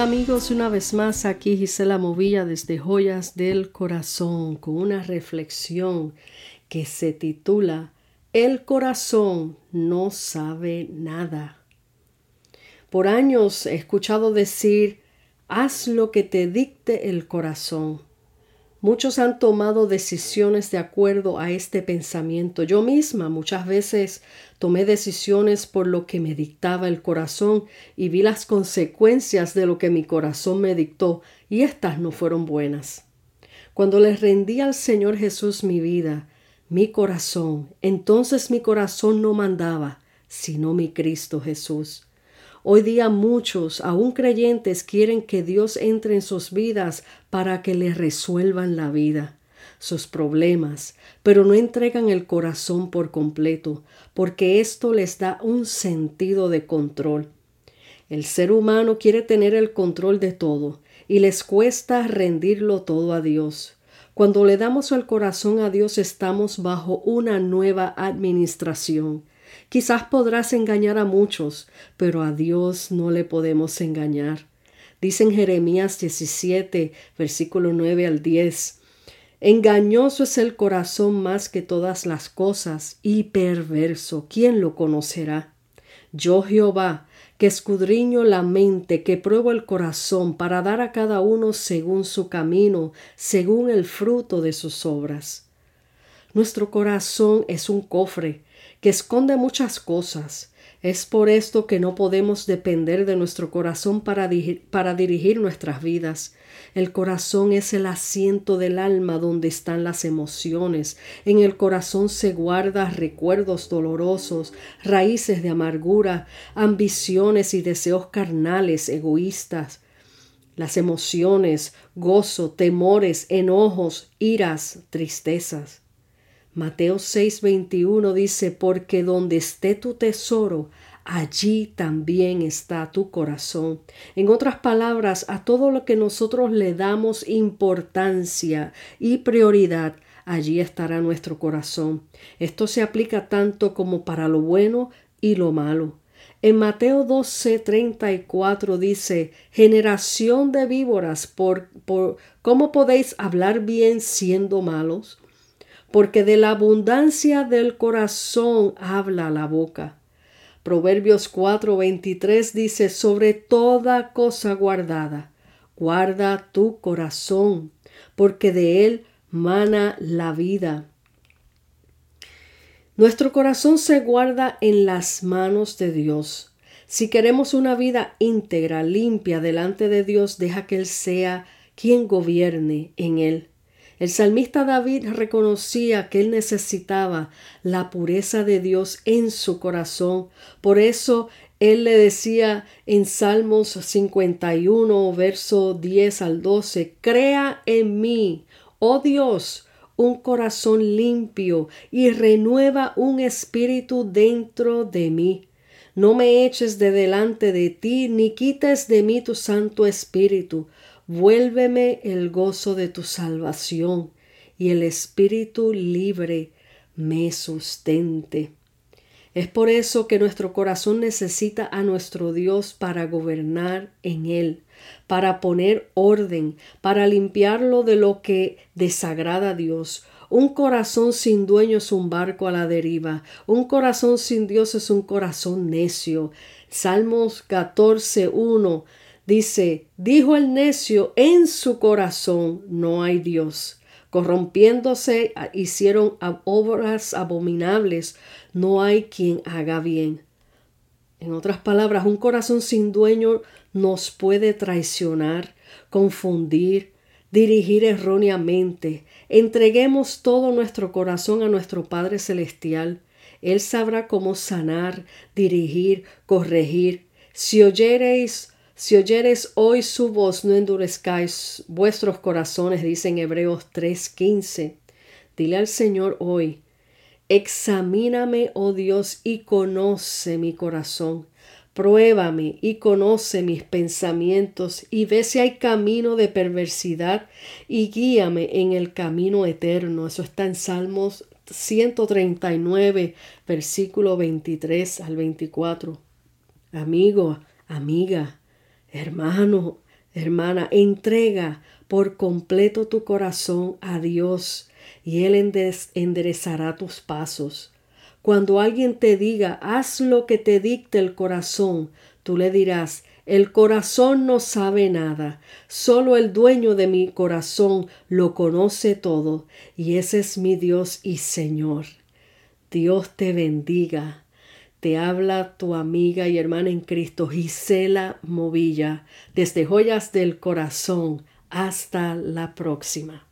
amigos, una vez más aquí Gisela Movilla desde Joyas del Corazón con una reflexión que se titula El corazón no sabe nada. Por años he escuchado decir haz lo que te dicte el corazón. Muchos han tomado decisiones de acuerdo a este pensamiento. Yo misma muchas veces tomé decisiones por lo que me dictaba el corazón y vi las consecuencias de lo que mi corazón me dictó y éstas no fueron buenas. Cuando le rendí al Señor Jesús mi vida, mi corazón, entonces mi corazón no mandaba, sino mi Cristo Jesús. Hoy día muchos, aún creyentes, quieren que Dios entre en sus vidas para que les resuelvan la vida, sus problemas, pero no entregan el corazón por completo, porque esto les da un sentido de control. El ser humano quiere tener el control de todo y les cuesta rendirlo todo a Dios. Cuando le damos el corazón a Dios estamos bajo una nueva administración Quizás podrás engañar a muchos, pero a Dios no le podemos engañar. Dice en Jeremías 17, versículo 9 al 10. Engañoso es el corazón más que todas las cosas y perverso. ¿Quién lo conocerá? Yo Jehová, que escudriño la mente, que pruebo el corazón para dar a cada uno según su camino, según el fruto de sus obras. Nuestro corazón es un cofre que esconde muchas cosas. Es por esto que no podemos depender de nuestro corazón para, para, dirigir nuestras vidas. El corazón es el asiento del alma donde están las emociones. En el corazón se guardan recuerdos dolorosos, raíces de amargura, ambiciones y deseos carnales, egoístas. Las emociones, gozo, temores, enojos, iras, tristezas. Mateo 6:21 dice, porque donde esté tu tesoro, allí también está tu corazón. En otras palabras, a todo lo que nosotros le damos importancia y prioridad, allí estará nuestro corazón. Esto se aplica tanto como para lo bueno y lo malo. En Mateo 12:34 dice, generación de víboras, por, por, ¿cómo podéis hablar bien siendo malos? Porque de la abundancia del corazón habla la boca. Proverbios 4:23 dice, sobre toda cosa guardada, guarda tu corazón, porque de él mana la vida. Nuestro corazón se guarda en las manos de Dios. Si queremos una vida íntegra, limpia delante de Dios, deja que Él sea quien gobierne en Él. El salmista David reconocía que él necesitaba la pureza de Dios en su corazón. Por eso él le decía en Salmos 51, verso 10 al 12, Crea en mí, oh Dios, un corazón limpio y renueva un espíritu dentro de mí. No me eches de delante de ti, ni quites de mí tu Santo Espíritu. Vuélveme el gozo de tu salvación y el espíritu libre me sustente. Es por eso que nuestro corazón necesita a nuestro Dios para gobernar en él, para poner orden, para limpiarlo de lo que desagrada a Dios. Un corazón sin dueño es un barco a la deriva. Un corazón sin Dios es un corazón necio. Salmos 14.1 Dice, dijo el necio, en su corazón no hay Dios. Corrompiéndose hicieron obras abominables, no hay quien haga bien. En otras palabras, un corazón sin dueño nos puede traicionar, confundir, dirigir erróneamente. Entreguemos todo nuestro corazón a nuestro Padre Celestial. Él sabrá cómo sanar, dirigir, corregir. Si oyereis si oyeres hoy su voz, no endurezcáis vuestros corazones, dice en Hebreos 3:15. Dile al Señor hoy, examíname, oh Dios, y conoce mi corazón. Pruébame y conoce mis pensamientos y ve si hay camino de perversidad y guíame en el camino eterno. Eso está en Salmos 139, versículo 23 al 24. Amigo, amiga, Hermano, Hermana, entrega por completo tu corazón a Dios y Él enderezará tus pasos. Cuando alguien te diga, haz lo que te dicte el corazón, tú le dirás, el corazón no sabe nada, solo el dueño de mi corazón lo conoce todo, y ese es mi Dios y Señor. Dios te bendiga. Te habla tu amiga y hermana en Cristo, Gisela Movilla, desde Joyas del Corazón. Hasta la próxima.